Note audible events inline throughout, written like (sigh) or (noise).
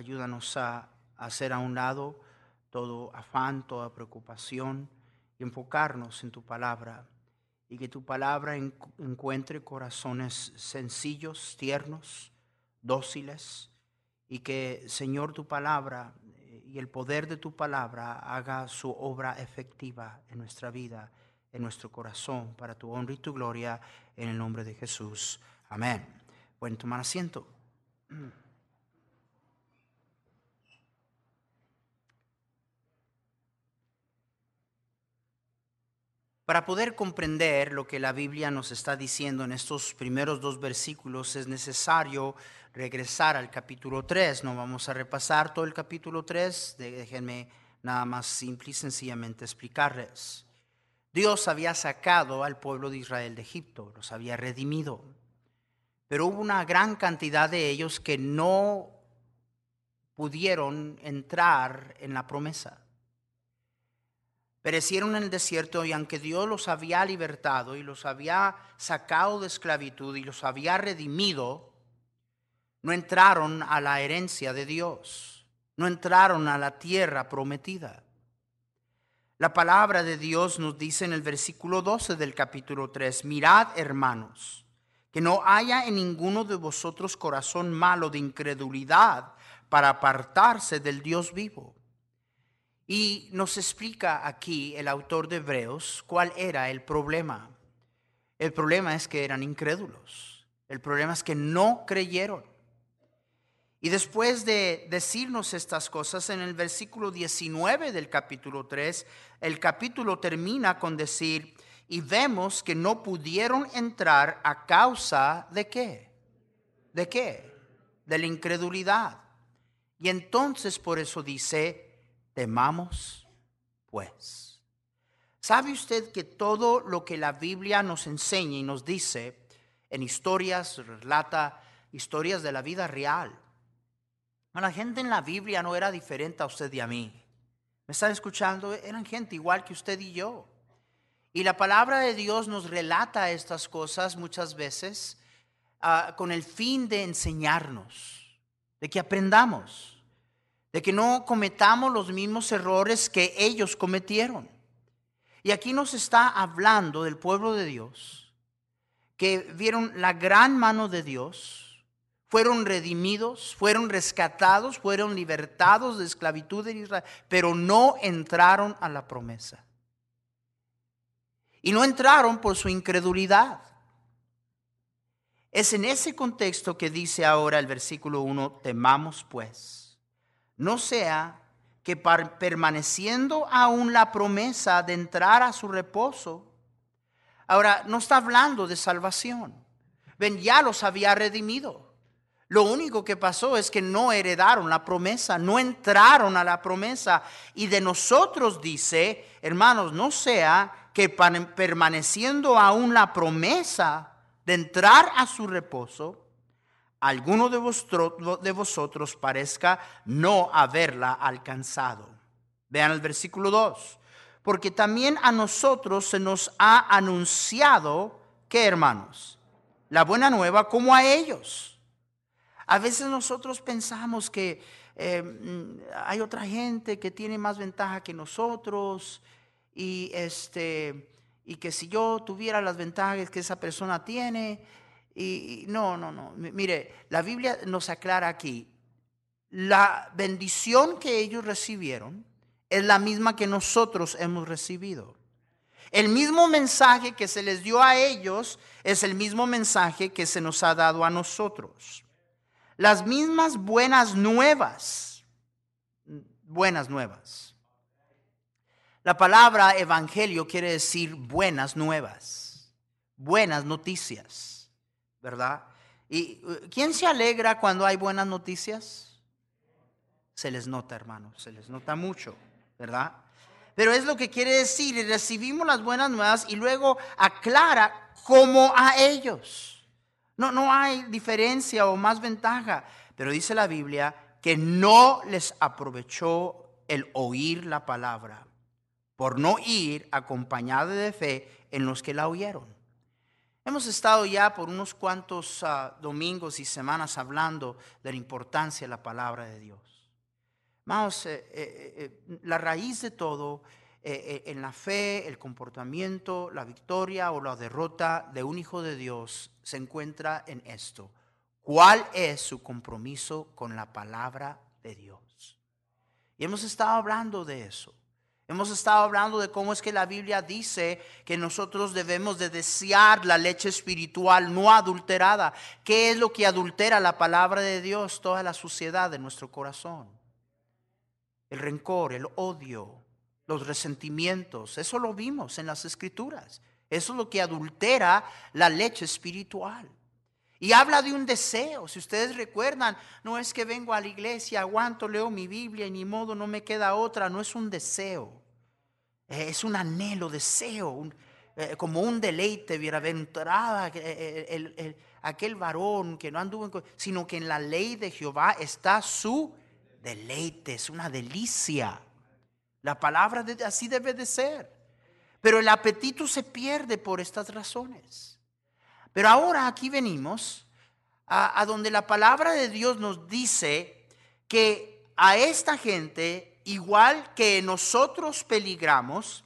Ayúdanos a hacer a un lado todo afán, toda preocupación y enfocarnos en tu palabra y que tu palabra encuentre corazones sencillos, tiernos, dóciles y que Señor tu palabra eh, y el poder de tu palabra haga su obra efectiva en nuestra vida, en nuestro corazón, para tu honra y tu gloria, en el nombre de Jesús. Amén. Pueden tomar asiento. (clears throat) Para poder comprender lo que la Biblia nos está diciendo en estos primeros dos versículos es necesario regresar al capítulo 3. No vamos a repasar todo el capítulo 3, déjenme nada más simple y sencillamente explicarles. Dios había sacado al pueblo de Israel de Egipto, los había redimido, pero hubo una gran cantidad de ellos que no pudieron entrar en la promesa perecieron en el desierto y aunque Dios los había libertado y los había sacado de esclavitud y los había redimido, no entraron a la herencia de Dios, no entraron a la tierra prometida. La palabra de Dios nos dice en el versículo 12 del capítulo 3, mirad hermanos, que no haya en ninguno de vosotros corazón malo de incredulidad para apartarse del Dios vivo y nos explica aquí el autor de Hebreos cuál era el problema. El problema es que eran incrédulos. El problema es que no creyeron. Y después de decirnos estas cosas, en el versículo 19 del capítulo 3, el capítulo termina con decir, y vemos que no pudieron entrar a causa de qué? ¿De qué? De la incredulidad. Y entonces por eso dice, temamos pues. ¿Sabe usted que todo lo que la Biblia nos enseña y nos dice en historias, relata historias de la vida real? La gente en la Biblia no era diferente a usted y a mí. ¿Me están escuchando? Eran gente igual que usted y yo. Y la palabra de Dios nos relata estas cosas muchas veces ah, con el fin de enseñarnos, de que aprendamos de que no cometamos los mismos errores que ellos cometieron. Y aquí nos está hablando del pueblo de Dios, que vieron la gran mano de Dios, fueron redimidos, fueron rescatados, fueron libertados de esclavitud en Israel, pero no entraron a la promesa. Y no entraron por su incredulidad. Es en ese contexto que dice ahora el versículo 1, temamos pues no sea que permaneciendo aún la promesa de entrar a su reposo, ahora no está hablando de salvación. Ven, ya los había redimido. Lo único que pasó es que no heredaron la promesa, no entraron a la promesa. Y de nosotros dice, hermanos, no sea que permaneciendo aún la promesa de entrar a su reposo, alguno de vosotros, parezca no haberla alcanzado. Vean el versículo 2. Porque también a nosotros se nos ha anunciado, ¿qué hermanos? La buena nueva como a ellos. A veces nosotros pensamos que eh, hay otra gente que tiene más ventaja que nosotros y, este, y que si yo tuviera las ventajas que esa persona tiene, y, no, no, no. Mire, la Biblia nos aclara aquí, la bendición que ellos recibieron es la misma que nosotros hemos recibido. El mismo mensaje que se les dio a ellos es el mismo mensaje que se nos ha dado a nosotros. Las mismas buenas nuevas, buenas nuevas. La palabra evangelio quiere decir buenas nuevas, buenas noticias, ¿verdad? ¿Y uh, quién se alegra cuando hay buenas noticias? Se les nota, hermano, se les nota mucho, ¿verdad? Pero es lo que quiere decir, y recibimos las buenas nuevas y luego aclara cómo a ellos. No, no hay diferencia o más ventaja, pero dice la Biblia que no les aprovechó el oír la palabra por no ir acompañada de fe en los que la oyeron. Hemos estado ya por unos cuantos ah, domingos y semanas hablando de la importancia de la palabra de Dios. Vamos, eh, eh, eh, la raíz de todo en la fe, el comportamiento, la victoria o la derrota de un hijo de Dios se encuentra en esto. ¿Cuál es su compromiso con la palabra de Dios? Y hemos estado hablando de eso. Hemos estado hablando de cómo es que la Biblia dice que nosotros debemos de desear la leche espiritual no adulterada. ¿Qué es lo que adultera la palabra de Dios? Toda la suciedad de nuestro corazón. El rencor, el odio, los resentimientos. Eso lo vimos en las escrituras. Eso es lo que adultera la leche espiritual. Y habla de un deseo. Si ustedes recuerdan, no es que vengo a la iglesia, aguanto, leo mi Biblia y ni modo, no me queda otra. No es un deseo. Es un anhelo, deseo, eh, como un deleite, bienaventurada el, aquel varón que no anduvo, sino que en la ley de Jehová está su deleite, es una delicia. La palabra de, así debe de ser. Pero el apetito se pierde por estas razones. Pero ahora aquí venimos a, donde la palabra de Dios nos dice que a esta gente, igual que nosotros peligramos,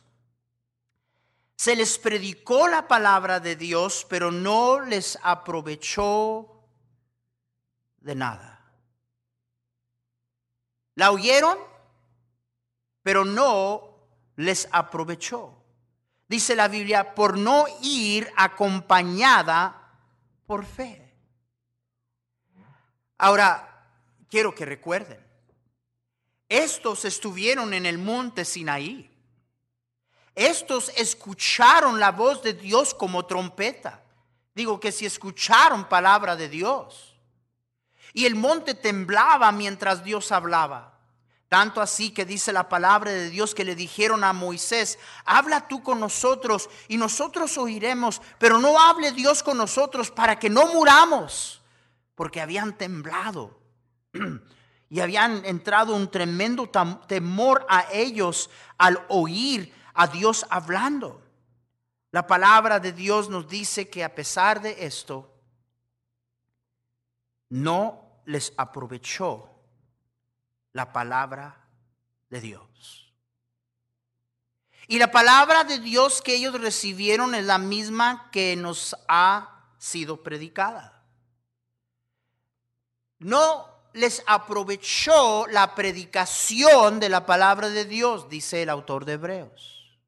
se les predicó la palabra de Dios, pero no les aprovechó de nada. La oyeron, pero no les aprovechó dice la Biblia, por no ir acompañada por fe. Ahora, quiero que recuerden, estos estuvieron en el monte Sinaí. Estos escucharon la voz de Dios como trompeta. Digo que si escucharon palabra de Dios. Y el monte temblaba mientras Dios hablaba. Tanto así que dice la palabra de Dios que le dijeron a Moisés, habla tú con nosotros y nosotros oiremos, pero no hable Dios con nosotros para que no muramos, porque habían temblado (clears throat) y habían entrado un tremendo temor a ellos al oír a Dios hablando. La palabra de Dios nos dice que a pesar de esto, no les aprovechó la palabra de Dios. Y la palabra de Dios que ellos recibieron es la misma que nos ha sido predicada. No les aprovechó la predicación de la palabra de Dios, dice el autor de Hebreos.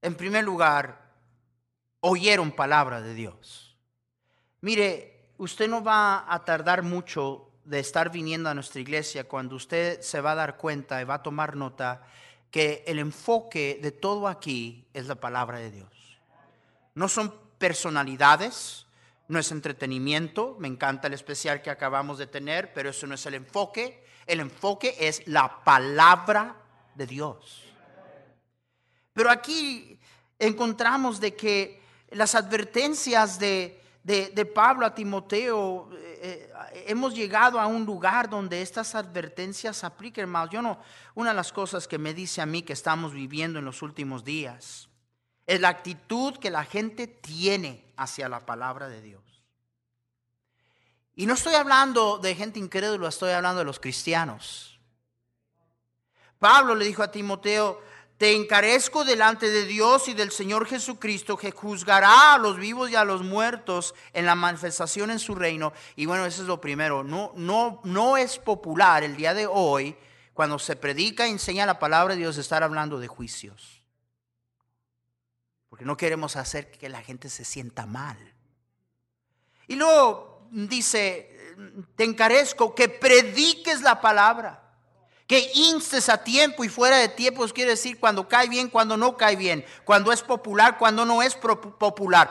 En primer lugar, oyeron palabra de Dios. Mire, usted no va a tardar mucho de estar viniendo a nuestra iglesia, cuando usted se va a dar cuenta y va a tomar nota que el enfoque de todo aquí es la palabra de Dios. No son personalidades, no es entretenimiento, me encanta el especial que acabamos de tener, pero eso no es el enfoque. El enfoque es la palabra de Dios. Pero aquí encontramos de que las advertencias de, de Pablo a Timoteo eh, hemos llegado a un lugar donde estas advertencias apliquen más. Yo no, una de las cosas que me dice a mí que estamos viviendo en los últimos días es la actitud que la gente tiene hacia la palabra de Dios. Y no estoy hablando de gente incrédula, estoy hablando de los cristianos. Pablo le dijo a Timoteo, te encarezco delante de Dios y del Señor Jesucristo que juzgará a los vivos y a los muertos en la manifestación en su reino. Y bueno, eso es lo primero. No, no, no es popular el día de hoy, cuando se predica y enseña la palabra de Dios, estar hablando de juicios. Porque no queremos hacer que la gente se sienta mal. Y luego dice, te encarezco que prediques la palabra que instes a tiempo y fuera de tiempo quiere decir cuando cae bien, cuando no cae bien, cuando es popular, cuando no es popular.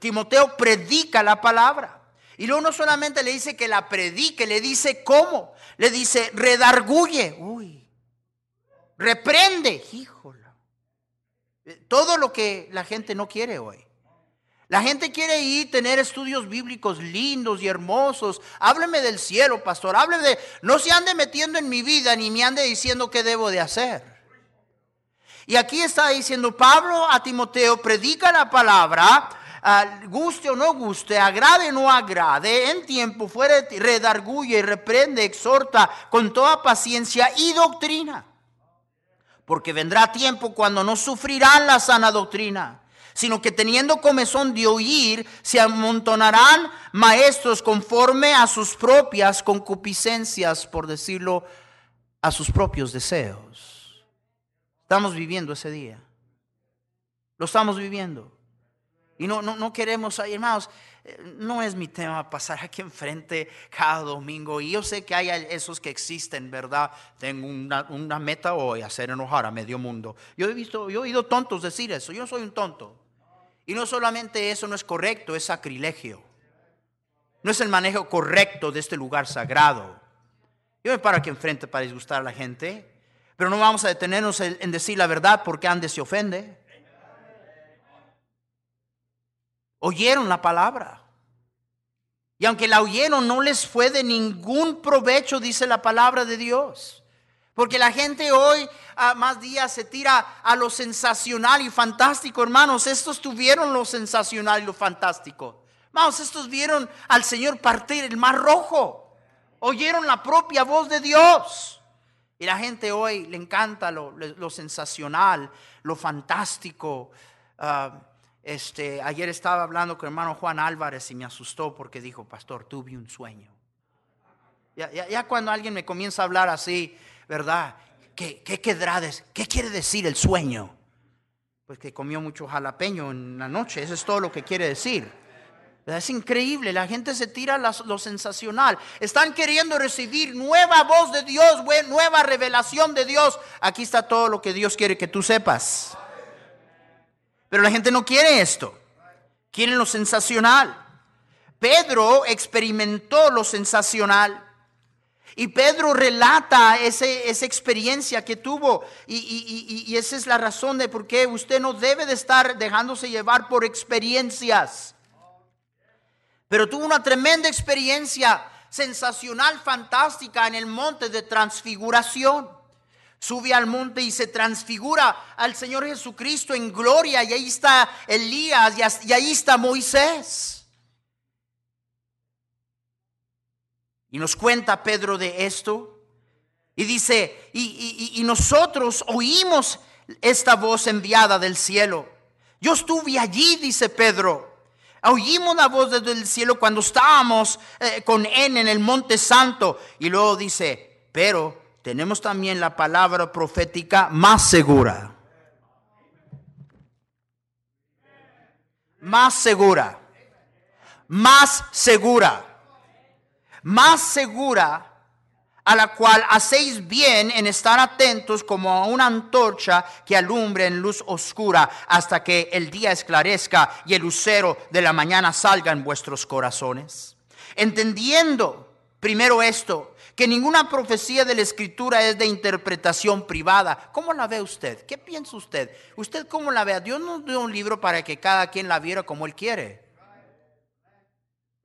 Timoteo predica la palabra. Y luego no solamente le dice que la predique, le dice cómo. Le dice redarguye. Uy. Reprende. Híjole. Todo lo que la gente no quiere hoy. La gente quiere ir tener estudios bíblicos lindos y hermosos. Hábleme del cielo, pastor. Hábleme de... No se ande metiendo en mi vida ni me ande diciendo qué debo de hacer. Y aquí está diciendo Pablo a Timoteo, predica la palabra, guste o no guste, agrade o no agrade, en tiempo fuera, redarguye, reprende, exhorta con toda paciencia y doctrina. Porque vendrá tiempo cuando no sufrirán la sana doctrina sino que teniendo comezón de oír, se amontonarán maestros conforme a sus propias concupiscencias, por decirlo, a sus propios deseos. Estamos viviendo ese día. Lo estamos viviendo. Y no, no, no queremos, hermanos, eh, no es mi tema pasar aquí enfrente cada domingo. Y yo sé que hay esos que existen, ¿verdad? Tengo una, una, meta hoy, hacer enojar a medio mundo. Yo he visto, yo he oído tontos decir eso. Yo soy un tonto. Y no solamente eso no es correcto, es sacrilegio. No es el manejo correcto de este lugar sagrado. Yo me paro aquí enfrente para disgustar a la gente, pero no vamos a detenernos en decir la verdad porque Andes se ofende. Oyeron la palabra. Y aunque la oyeron, no les fue de ningún provecho, dice la palabra de Dios. Porque la gente hoy a más días se tira a lo sensacional y fantástico, hermanos. Estos tuvieron lo sensacional y lo fantástico. Hermanos, estos vieron al Señor partir el mar rojo. Oyeron la propia voz de Dios. Y la gente hoy le encanta lo, sensacional, lo fantástico. Ah, este, ayer estaba hablando con el hermano Juan Álvarez y me asustó porque dijo, pastor, tuve un sueño. ya cuando alguien me comienza a hablar así, ¿verdad? ¿Qué, qué? ¿Qué quiere decir el sueño? Pues que comió mucho jalapeño en la noche, eso es todo lo que quiere decir. Es increíble, la gente se tira lo sensacional. Están queriendo recibir nueva voz de Dios, nueva revelación de Dios. Aquí está todo lo que Dios quiere que tú sepas. Pero la gente no quiere esto. Quieren lo sensacional. Pedro experimentó lo sensacional. Y Pedro relata ese, esa experiencia que tuvo y, y, esa es la razón de por qué usted no debe de estar dejándose llevar por experiencias. Pero tuvo una tremenda experiencia sensacional, fantástica en el monte de transfiguración. Sube al monte y se transfigura al Señor Jesucristo en gloria y ahí está Elías y ahí está Moisés. Y nos cuenta Pedro de esto. Y dice, y, nosotros oímos esta voz enviada del cielo. Yo estuve allí, dice Pedro. Oímos la voz desde el cielo cuando estábamos eh, con él en el monte santo. Y luego dice, pero tenemos también la palabra profética más segura. Más segura. Más segura más segura a la cual hacéis bien en estar atentos como a una antorcha que alumbre en luz oscura hasta que el día esclarezca y el lucero de la mañana salga en vuestros corazones. Entendiendo primero esto, que ninguna profecía de la escritura es de interpretación privada. ¿Cómo la ve usted? ¿Qué piensa usted? ¿Usted cómo la ve? Dios nos dio un libro para que cada quien la viera como él quiere.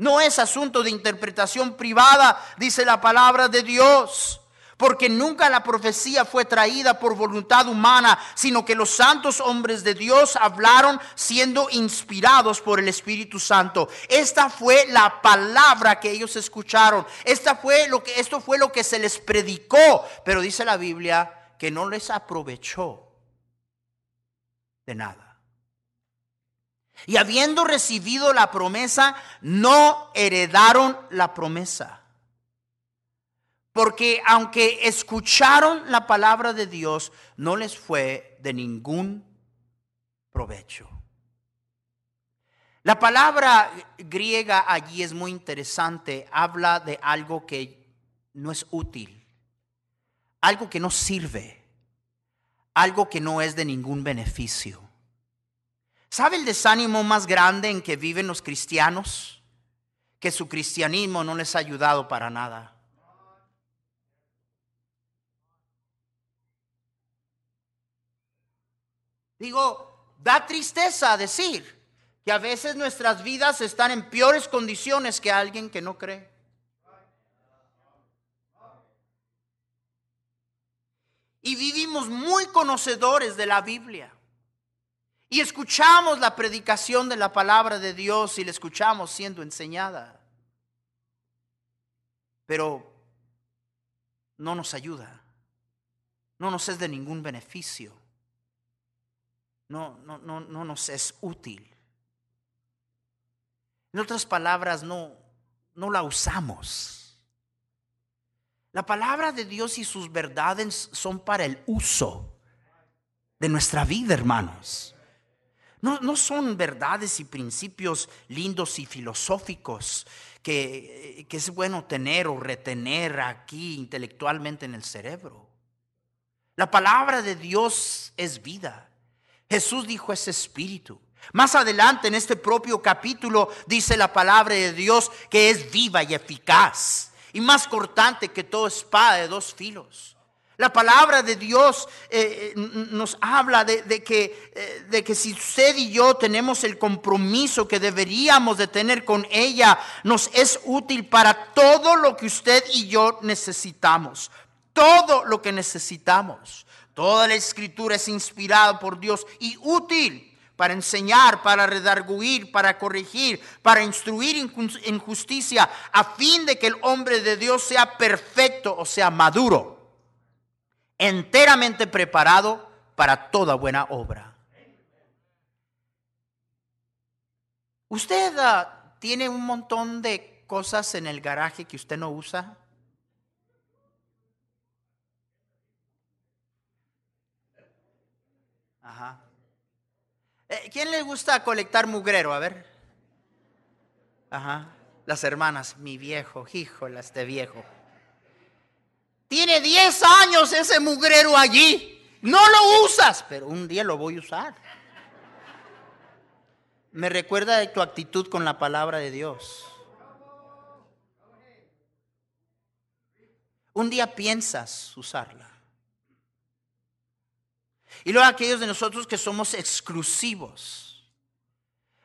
No es asunto de interpretación privada, dice la palabra de Dios. Porque nunca la profecía fue traída por voluntad humana, sino que los santos hombres de Dios hablaron siendo inspirados por el Espíritu Santo. Esta fue la palabra que ellos escucharon. Esta fue lo que, esto fue lo que se les predicó. Pero dice la Biblia que no les aprovechó de nada. Y habiendo recibido la promesa, no heredaron la promesa. Porque aunque escucharon la palabra de Dios, no les fue de ningún provecho. La palabra griega allí es muy interesante. Habla de algo que no es útil. algo que no sirve, algo que no es de ningún beneficio. ¿Sabe el desánimo más grande en que viven los cristianos? Que su cristianismo no les ha ayudado para nada. Digo, da tristeza decir que a veces nuestras vidas están en peores condiciones que alguien que no cree. Y vivimos muy conocedores de la Biblia. Y escuchamos la predicación de la palabra de Dios y la escuchamos siendo enseñada. Pero no nos ayuda. No nos es de ningún beneficio. No, no, no, no nos es útil. En otras palabras, no, no la usamos. La palabra de Dios y sus verdades son para el uso de nuestra vida, hermanos. No, son verdades y principios lindos y filosóficos que, que es bueno tener o retener aquí intelectualmente en el cerebro. La palabra de Dios es vida. Jesús dijo es espíritu. Más adelante en este propio capítulo dice la palabra de Dios que es viva y eficaz y más cortante que toda espada de dos filos. La palabra de Dios eh, eh, nos habla de, que, eh, de que si usted y yo tenemos el compromiso que deberíamos de tener con ella, nos es útil para todo lo que usted y yo necesitamos. Todo lo que necesitamos. Toda la escritura es inspirada por Dios y útil para enseñar, para redarguir, para corregir, para instruir en justicia, a fin de que el hombre de Dios sea perfecto, o sea, maduro, enteramente preparado para toda buena obra. ¿Usted ah, tiene un montón de cosas en el garaje que usted no usa? Ajá. Eh, ¿Quién le gusta colectar mugrero? A ver. Ajá. Las hermanas, mi viejo, híjolas este viejo. Tiene 10 años ese mugrero allí. No lo usas, pero un día lo voy a usar. Me recuerda de tu actitud con la palabra de Dios. Un día piensas usarla. Y luego aquellos de nosotros que somos exclusivos.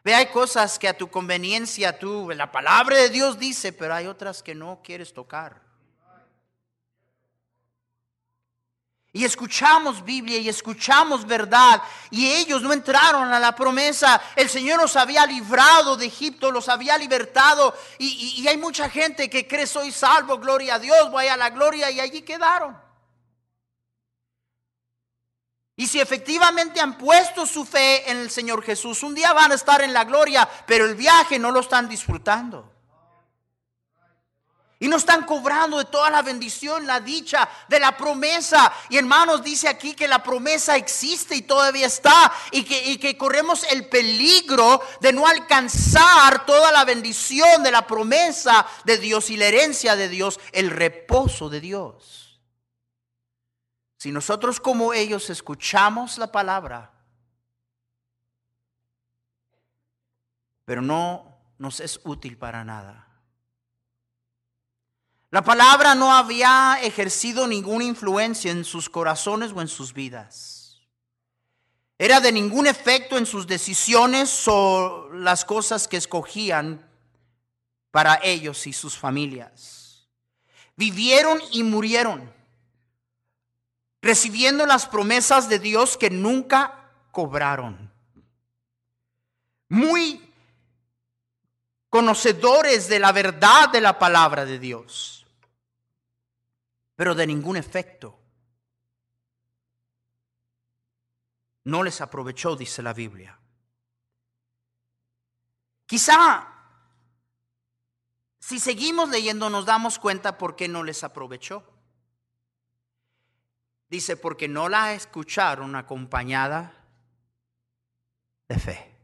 Ve, hay cosas que a tu conveniencia tú, la palabra de Dios dice, pero hay otras que no quieres tocar. Y escuchamos Biblia y escuchamos verdad. Y ellos no entraron a la promesa. El Señor los había librado de Egipto, los había libertado. Y, hay mucha gente que cree soy salvo, gloria a Dios, voy a la gloria y allí quedaron. Y si efectivamente han puesto su fe en el Señor Jesús, un día van a estar en la gloria, pero el viaje no lo están disfrutando. Y no están cobrando de toda la bendición, la dicha, de la promesa. Y hermanos, dice aquí que la promesa existe y todavía está. Y que, y que corremos el peligro de no alcanzar toda la bendición de la promesa de Dios y la herencia de Dios, el reposo de Dios. Si nosotros como ellos escuchamos la palabra, pero no nos es útil para nada. La palabra no había ejercido ninguna influencia en sus corazones o en sus vidas. Era de ningún efecto en sus decisiones o las cosas que escogían para ellos y sus familias. Vivieron y murieron recibiendo las promesas de Dios que nunca cobraron. Muy conocedores de la verdad de la palabra de Dios, pero de ningún efecto. No les aprovechó, dice la Biblia. Quizá si seguimos leyendo nos damos cuenta por qué no les aprovechó. Dice, porque no la escucharon acompañada de fe.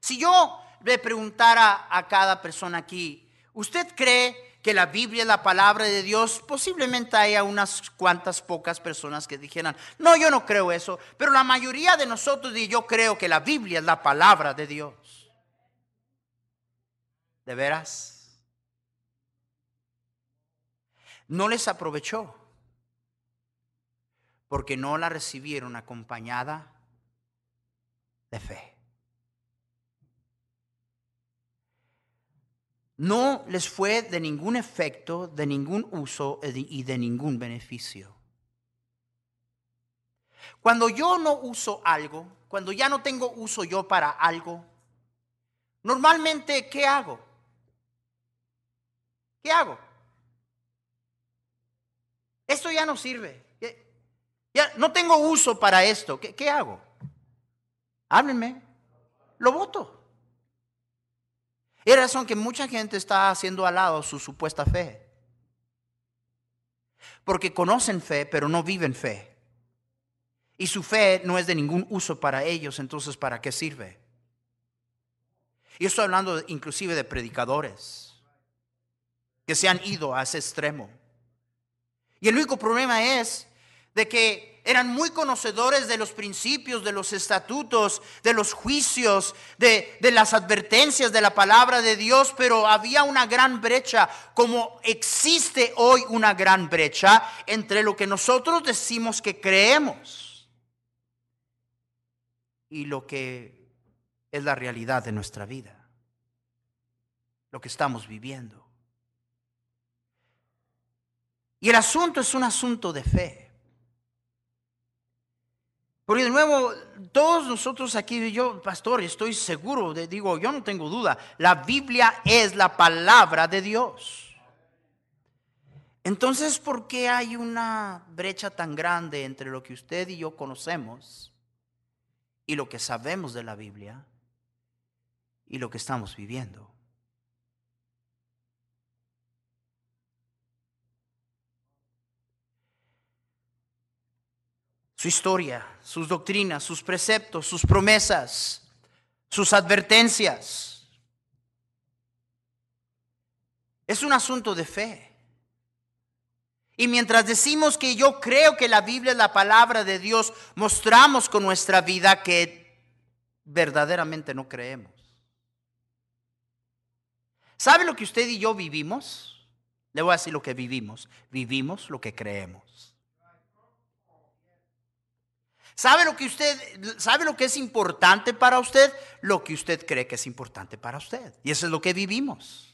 Si yo le preguntara a cada persona aquí, ¿usted cree que la Biblia es la palabra de Dios, posiblemente haya unas cuantas pocas personas que dijeran, no, yo no creo eso, pero la mayoría de nosotros y yo creo que la Biblia es la palabra de Dios. ¿De veras? No les aprovechó porque no la recibieron acompañada de fe. No les fue de ningún efecto, de ningún uso y de ningún beneficio. Cuando yo no uso algo, cuando ya no tengo uso yo para algo, normalmente, ¿qué hago? ¿Qué hago? Esto ya no sirve. Ya no tengo uso para esto. ¿Qué, qué hago? Háblenme. Lo voto. Es razón que mucha gente está haciendo al lado su supuesta fe. Porque conocen fe, pero no viven fe. Y su fe no es de ningún uso para ellos, entonces ¿para qué sirve? Y estoy hablando inclusive de predicadores que se han ido a ese extremo. Y el único problema es de que eran muy conocedores de los principios, de los estatutos, de los juicios, de, las advertencias de la palabra de Dios, pero había una gran brecha, como existe hoy una gran brecha entre lo que nosotros decimos que creemos y lo que es la realidad de nuestra vida, lo que estamos viviendo. Y el asunto es un asunto de fe. Porque de nuevo, todos nosotros aquí, yo, pastor, estoy seguro, de, digo, yo no tengo duda, la Biblia es la palabra de Dios. Entonces, ¿por qué hay una brecha tan grande entre lo que usted y yo conocemos y lo que sabemos de la Biblia y lo que estamos viviendo? Su historia, sus doctrinas, sus preceptos, sus promesas, sus advertencias. Es un asunto de fe. Y mientras decimos que yo creo que la Biblia es la palabra de Dios, mostramos con nuestra vida que verdaderamente no creemos. ¿Sabe lo que usted y yo vivimos? Le voy a decir lo que vivimos. Vivimos lo que creemos. ¿Sabe lo que usted sabe lo que es importante para usted? Lo que usted cree que es importante para usted. Y eso es lo que vivimos.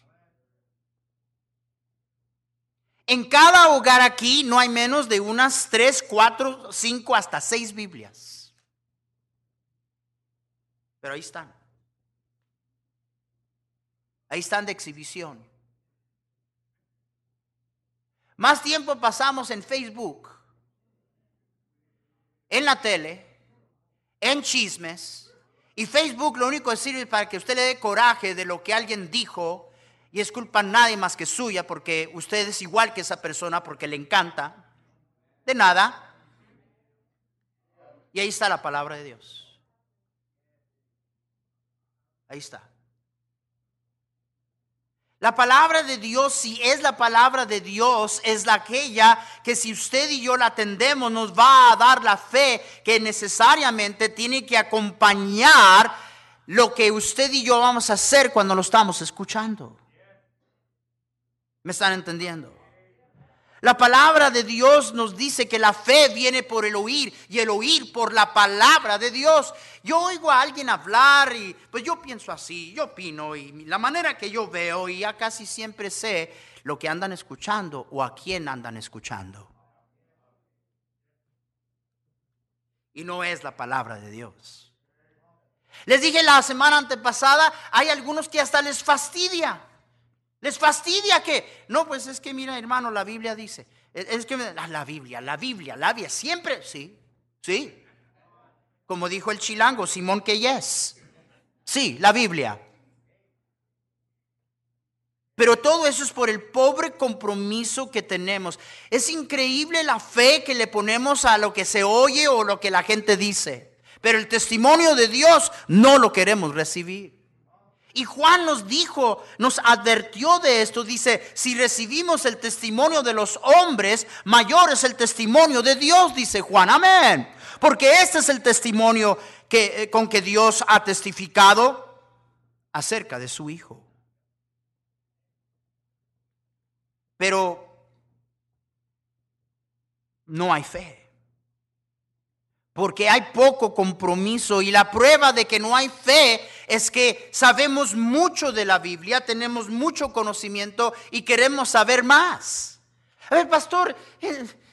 En cada hogar aquí no hay menos de unas tres, cuatro, cinco, hasta seis Biblias. Pero ahí están. Ahí están de exhibición. Más tiempo pasamos en Facebook en la tele, en chismes, y Facebook lo único que sirve para que usted le dé coraje de lo que alguien dijo y es culpa nadie más que suya porque usted es igual que esa persona porque le encanta. De nada. Y ahí está la palabra de Dios. Ahí está. La palabra de Dios, si es la palabra de Dios, es la aquella que si usted y yo la atendemos, nos va a dar la fe que necesariamente tiene que acompañar lo que usted y yo vamos a hacer cuando lo estamos escuchando. ¿Me están entendiendo? La palabra de Dios nos dice que la fe viene por el oír y el oír por la palabra de Dios. Yo oigo a alguien hablar y pues yo pienso así, yo opino y la manera que yo veo y ya casi siempre sé lo que andan escuchando o a quién andan escuchando. Y no es la palabra de Dios. Les dije la semana antepasada, hay algunos que hasta les fastidia. Les fastidia que, no, pues es que mira hermano, la Biblia dice, es que la, la Biblia, la Biblia, la Biblia, siempre, sí, sí. Como dijo el chilango, Simón que yes. Sí, la Biblia. Pero todo eso es por el pobre compromiso que tenemos. Es increíble la fe que le ponemos a lo que se oye o lo que la gente dice. Pero el testimonio de Dios no lo queremos recibir. Y Juan nos dijo, nos advirtió de esto, dice, si recibimos el testimonio de los hombres, mayor es el testimonio de Dios, dice Juan, amén. Porque este es el testimonio que, eh, con que Dios ha testificado acerca de su Hijo. Pero no hay fe. Porque hay poco compromiso y la prueba de que no hay fe es que sabemos mucho de la Biblia, tenemos mucho conocimiento y queremos saber más. A ver, pastor,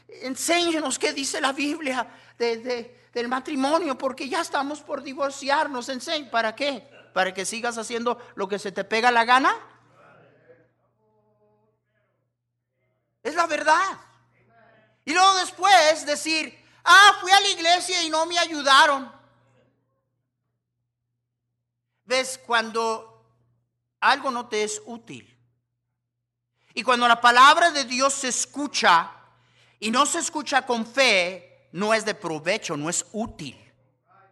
enséñenos qué dice la Biblia del matrimonio, porque ya estamos por divorciarnos. ¿para qué? ¿Para que sigas haciendo lo que se te pega la gana? Es la verdad. Y luego después decir, ah, fui a la iglesia y no me ayudaron. ¿Ves? Cuando algo no te es útil. Y cuando la palabra de Dios se escucha y no se escucha con fe, no es de provecho, no es útil.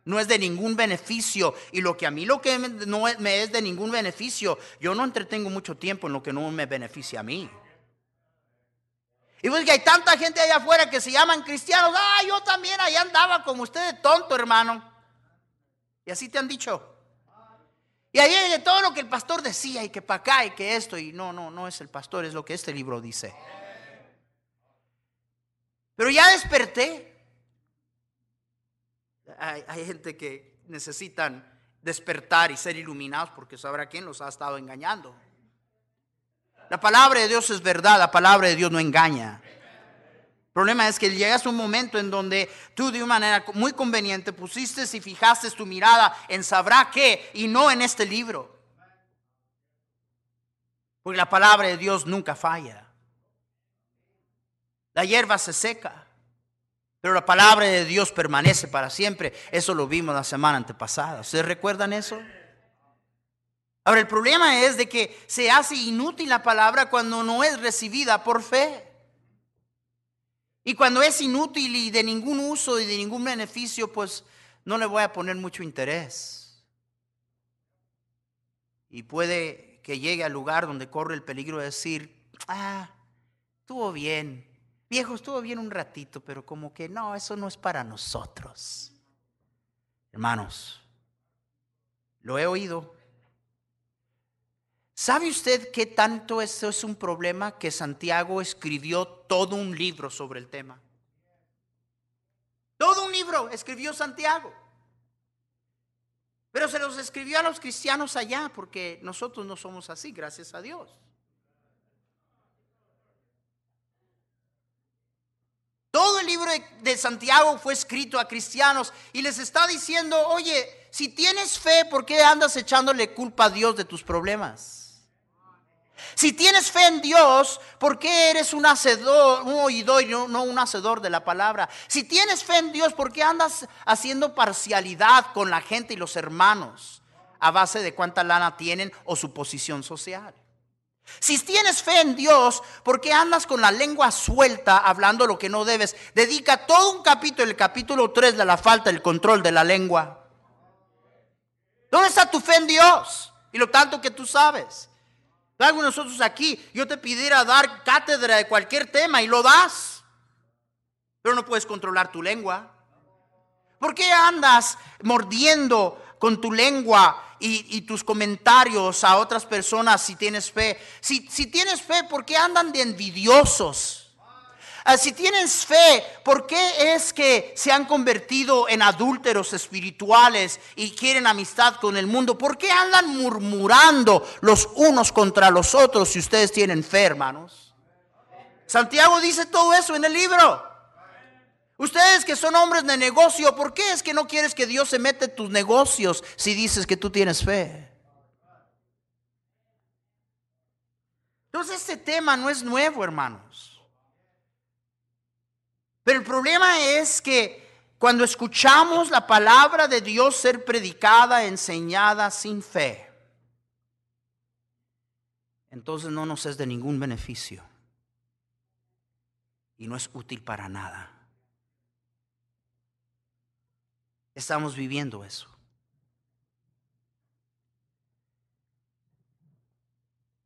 No es de ningún beneficio. Y lo que a mí lo que no me es de ningún beneficio, yo no entretengo mucho tiempo en lo que no me beneficia a mí. Y pues que hay tanta gente allá afuera que se llaman cristianos. Ah, yo también ahí andaba como usted tonto, hermano. Y así te han dicho. Y ahí de todo lo que el pastor decía y que para acá y que esto. Y no, no, no es el pastor, es lo que este libro dice. Pero ya desperté. Hay, hay gente que necesitan despertar y ser iluminados porque sabrá quién los ha estado engañando. La palabra de Dios es verdad, la palabra de Dios no engaña. El problema es que llegas a un momento en donde tú de una manera muy conveniente pusiste y fijaste tu mirada en sabrá qué y no en este libro. Porque la palabra de Dios nunca falla. La hierba se seca, pero la palabra de Dios permanece para siempre. Eso lo vimos la semana antepasada. ¿Ustedes recuerdan eso? Ahora, el problema es de que se hace inútil la palabra cuando no es recibida por fe. Y cuando es inútil y de ningún uso y de ningún beneficio, pues no le voy a poner mucho interés. Y puede que llegue al lugar donde corre el peligro de decir, ah, estuvo bien, viejo, estuvo bien un ratito, pero como que no, eso no es para nosotros. Hermanos, lo he oído ¿Sabe usted qué tanto eso es un problema que Santiago escribió todo un libro sobre el tema? Todo un libro escribió Santiago. Pero se los escribió a los cristianos allá porque nosotros no somos así, gracias a Dios. Todo el libro de, Santiago fue escrito a cristianos y les está diciendo, oye, si tienes fe, ¿por qué andas echándole culpa a Dios de tus problemas? Si tienes fe en Dios, ¿por qué eres un hacedor, un oidor y no, un hacedor de la palabra? Si tienes fe en Dios, ¿por qué andas haciendo parcialidad con la gente y los hermanos a base de cuánta lana tienen o su posición social? Si tienes fe en Dios, ¿por qué andas con la lengua suelta hablando lo que no debes? Dedica todo un capítulo, el capítulo 3 de la falta del control de la lengua. ¿Dónde está tu fe en Dios? Y lo tanto que tú sabes. Algo nosotros aquí, yo te pidiera dar cátedra de cualquier tema y lo das, pero no puedes controlar tu lengua. ¿Por qué andas mordiendo con tu lengua y, tus comentarios a otras personas si tienes fe? Si, si tienes fe, ¿por qué andan de envidiosos? Ah, si tienes fe, ¿por qué es que se han convertido en adúlteros espirituales y quieren amistad con el mundo? ¿Por qué andan murmurando los unos contra los otros si ustedes tienen fe, hermanos? Santiago dice todo eso en el libro. Ustedes que son hombres de negocio, ¿por qué es que no quieres que Dios se mete en tus negocios si dices que tú tienes fe? Entonces este tema no es nuevo, hermanos. Pero el problema es que cuando escuchamos la palabra de Dios ser predicada, enseñada sin fe, entonces no nos es de ningún beneficio y no es útil para nada. Estamos viviendo eso.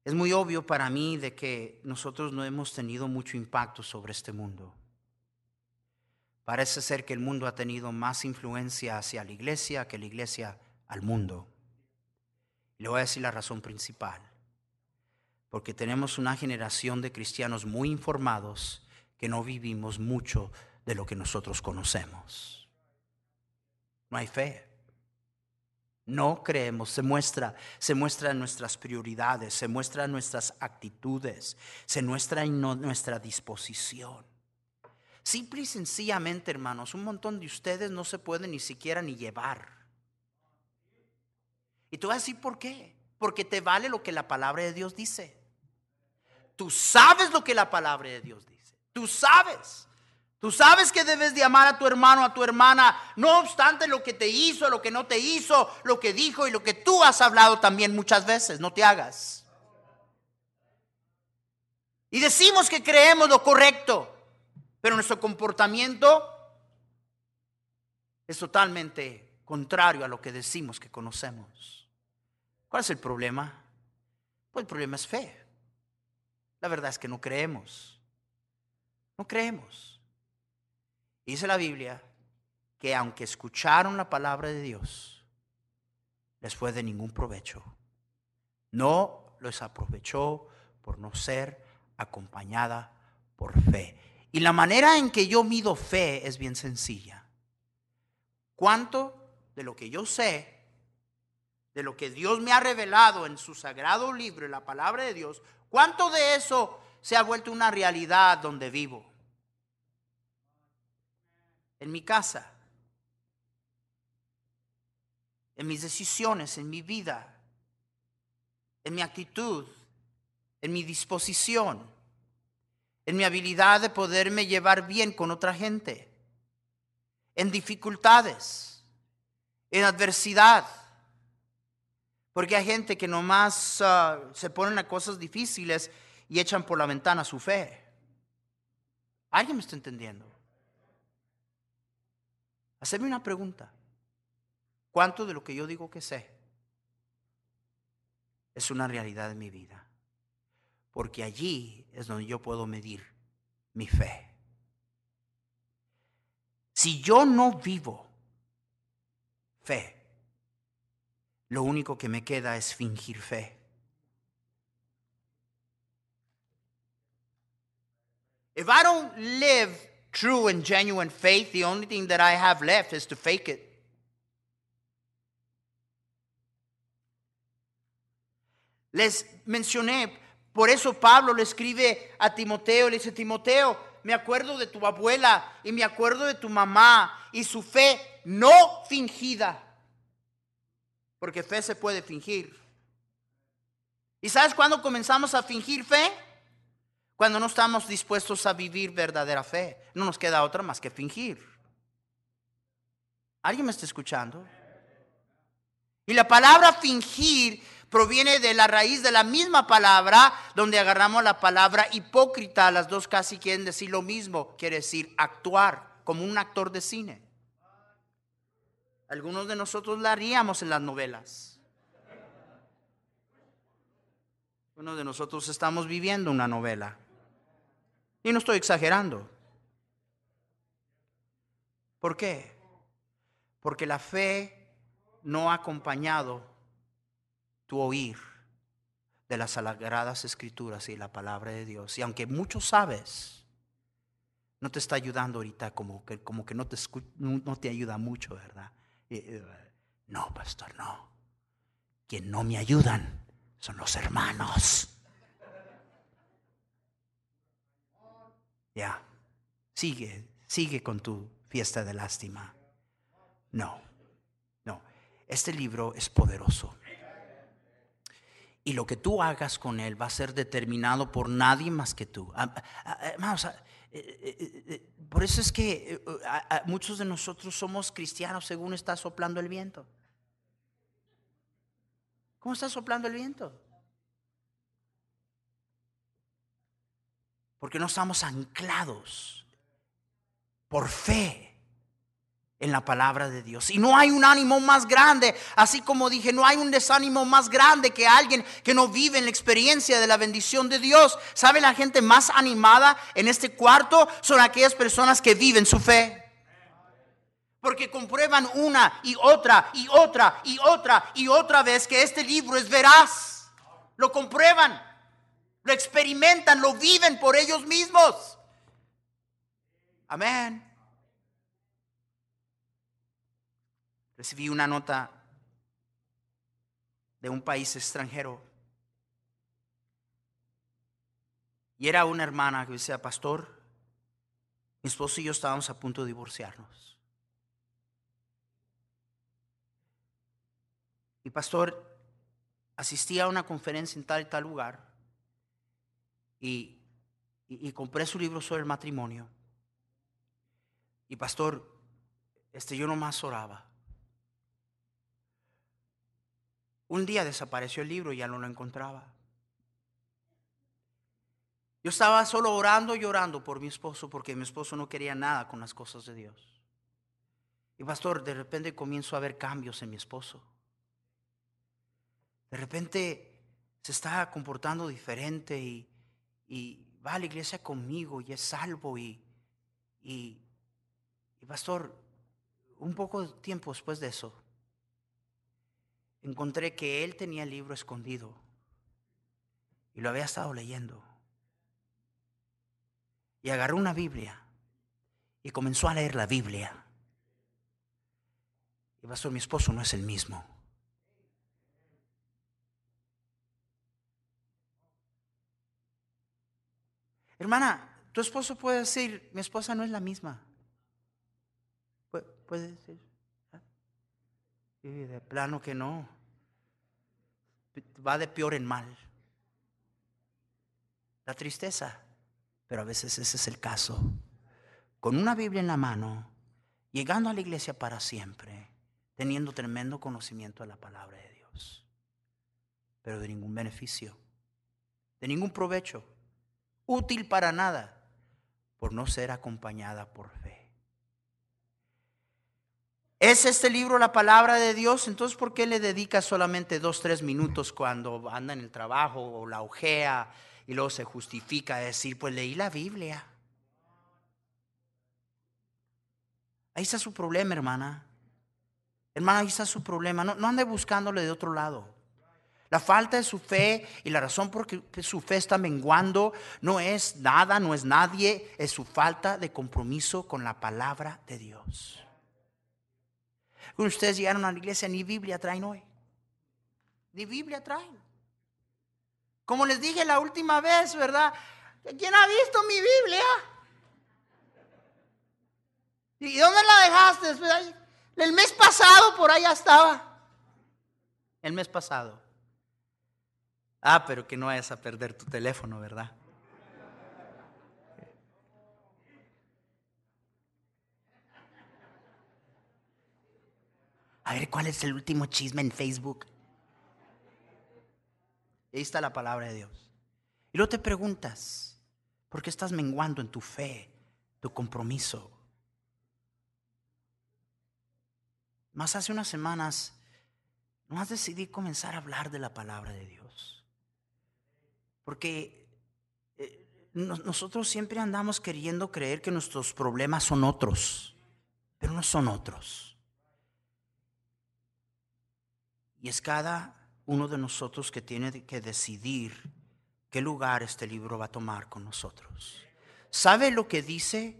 Es muy obvio para mí de que nosotros no hemos tenido mucho impacto sobre este mundo. Parece ser que el mundo ha tenido más influencia hacia la iglesia que la iglesia al mundo. Le voy a decir la razón principal. Porque tenemos una generación de cristianos muy informados que no vivimos mucho de lo que nosotros conocemos. No hay fe. No creemos, se muestra, se muestra en nuestras prioridades, se muestra en nuestras actitudes, se muestra en nuestra disposición. Simple y sencillamente, hermanos, un montón de ustedes no se pueden ni siquiera ni llevar. Y tú vas a decir por qué. Porque te vale lo que la palabra de Dios dice. Tú sabes lo que la palabra de Dios dice. Tú sabes. Tú sabes que debes de amar a tu hermano, a tu hermana, no obstante lo que te hizo, lo que no te hizo, lo que dijo y lo que tú has hablado también muchas veces. No te hagas. Y decimos que creemos lo correcto, pero nuestro comportamiento es totalmente contrario a lo que decimos que conocemos. ¿Cuál es el problema? Pues el problema es fe. La verdad es que no creemos. No creemos. Dice la Biblia que aunque escucharon la palabra de Dios, les fue de ningún provecho. No los aprovechó por no ser acompañada por fe. Y la manera en que yo mido fe es bien sencilla. ¿Cuánto de lo que yo sé, de lo que Dios me ha revelado en su sagrado libro, en la palabra de Dios, cuánto de eso se ha vuelto una realidad donde vivo? en mi casa, en mis decisiones, en mi vida, en mi actitud, en mi disposición, en mi habilidad de poderme llevar bien con otra gente, en dificultades, en adversidad. Porque hay gente que nomás ah, se ponen a cosas difíciles y echan por la ventana su fe. ¿Alguien me está entendiendo? Hacerme una pregunta. ¿Cuánto de lo que yo digo que sé es una realidad de mi vida? Porque allí es donde yo puedo medir mi fe. Si yo no vivo fe, lo único que me queda es fingir fe. If I don't live true and genuine faith, the only thing that I have left is to fake it. Les mencioné, por eso Pablo le escribe a Timoteo, le dice, Timoteo, me acuerdo de tu abuela y me acuerdo de tu mamá y su fe no fingida, porque fe se puede fingir. ¿Y sabes cuándo comenzamos a fingir fe? Cuando no estamos dispuestos a vivir verdadera fe, no nos queda otra más que fingir. ¿Alguien me está escuchando? Y la palabra fingir proviene de la raíz de la misma palabra donde agarramos la palabra hipócrita. Las dos casi quieren decir lo mismo, quiere decir actuar como un actor de cine. Algunos de nosotros la haríamos en las novelas. Uno de nosotros estamos viviendo una novela. Y no estoy exagerando. ¿Por qué? Porque la fe no ha acompañado tu oír de las sagradas escrituras y la palabra de Dios. Y aunque mucho sabes, no te está ayudando ahorita como que, como que no, te no te ayuda mucho, ¿verdad? No, pastor, no. Quien no me ayudan son los hermanos. Ya, sigue, sigue con tu fiesta de lástima. No, no, este libro es poderoso. Y lo que tú hagas con él va a ser determinado por nadie más que tú. Vamos por eso es que eh, muchos de nosotros somos cristianos según está soplando el viento. ¿Cómo está soplando el viento? Porque no estamos anclados por fe en la palabra de Dios. Y no hay un ánimo más grande, así como dije, no hay un desánimo más grande que alguien que no vive en la experiencia de la bendición de Dios. ¿Sabe la gente más animada en este cuarto? Son aquellas personas que viven su fe. Porque comprueban una y otra y otra y otra y otra vez que este libro es veraz. Lo comprueban, lo experimentan, lo viven por ellos mismos. Amén. Recibí una nota de un país extranjero. Y era una hermana que decía, pastor, mi esposo y yo estábamos a punto de divorciarnos. Y pastor, asistí a una conferencia en tal y tal lugar y, compré su libro sobre el matrimonio. Y pastor, este, yo nomás oraba. Un día desapareció el libro y ya no lo encontraba. Yo estaba solo orando y orando por mi esposo porque mi esposo no quería nada con las cosas de Dios. Y pastor, de repente comienzo a ver cambios en mi esposo. De repente se está comportando diferente y, va a la iglesia conmigo y es salvo y, y, y pastor, un poco de tiempo después de eso, encontré que él tenía el libro escondido y lo había estado leyendo. Y agarró una Biblia y comenzó a leer la Biblia. Y pastor, mi esposo no es el mismo. Hermana, tu esposo puede decir, mi esposa no es la misma. Puede decir. Y de plano que no. Va de peor en mal. La tristeza. Pero a veces ese es el caso. Con una Biblia en la mano, llegando a la iglesia para siempre, teniendo tremendo conocimiento de la palabra de Dios. Pero de ningún beneficio, de ningún provecho, útil para nada, por no ser acompañada por fe. ¿Es este libro la palabra de Dios? Entonces, ¿por qué le dedica solamente dos, tres minutos cuando anda en el trabajo o la ojea y luego se justifica a decir, pues leí la Biblia? Ahí está su problema, hermana. Hermana, ahí está su problema. No, no ande buscándole de otro lado. La falta de su fe y la razón por que su fe está menguando no es nada, no es nadie, es su falta de compromiso con la palabra de Dios. Ustedes llegaron a la iglesia, ni Biblia traen hoy. Ni Biblia traen. Como les dije la última vez, ¿verdad? ¿Quién ha visto mi Biblia? ¿Y dónde la dejaste? El mes pasado por allá estaba. El mes pasado. Ah, pero que no vayas a perder tu teléfono, ¿verdad? A ver cuál es el último chisme en Facebook. Ahí está la palabra de Dios. Y luego te preguntas, ¿por qué estás menguando en tu fe, tu compromiso? Más hace unas semanas, no has decidido comenzar a hablar de la palabra de Dios. Porque eh, nosotros siempre andamos queriendo creer que nuestros problemas son otros, pero no son otros. Y es cada uno de nosotros que tiene que decidir qué lugar este libro va a tomar con nosotros. ¿Sabe lo que dice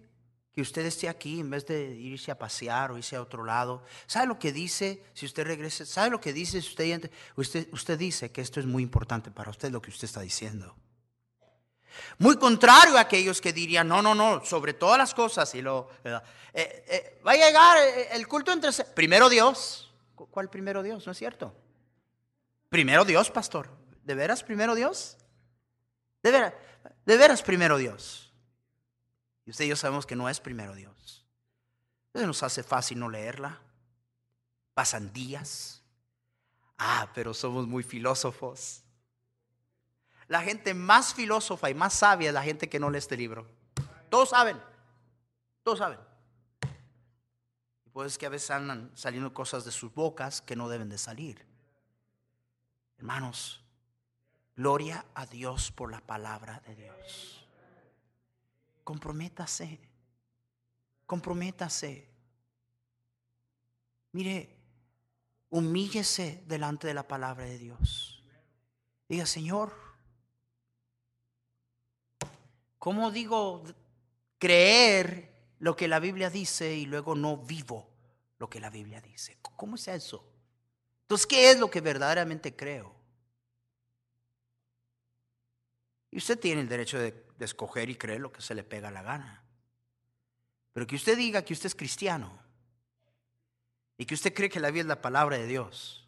que usted esté aquí en vez de irse a pasear o irse a otro lado? ¿Sabe lo que dice si usted regrese? ¿Sabe lo que dice si usted, usted, usted dice que esto es muy importante para usted lo que usted está diciendo? Muy contrario a aquellos que dirían, no, no, no, sobre todas las cosas. Y lo, eh, eh, va a llegar el culto entre... Primero Dios. ¿Cuál primero Dios? ¿No es cierto? Primero Dios, pastor. ¿De veras primero Dios? De veras, de veras primero Dios. Y usted y yo sabemos que no es primero Dios. Entonces nos hace fácil no leerla. Pasan días. Ah, pero somos muy filósofos. La gente más filósofa y más sabia es la gente que no lee este libro. Todos saben. Todos saben. Pues que a veces andan saliendo cosas de sus bocas que no deben de salir. Hermanos, gloria a Dios por la palabra de Dios. Comprométase, comprométase. Mire, humíllese delante de la palabra de Dios. Diga, Señor, ¿cómo digo creer lo que la Biblia dice y luego no vivo lo que la Biblia dice? ¿Cómo es eso? Entonces, ¿qué es lo que verdaderamente creo? Y usted tiene el derecho de, escoger y creer lo que se le pega la gana. Pero que usted diga que usted es cristiano y que usted cree que la Biblia es la palabra de Dios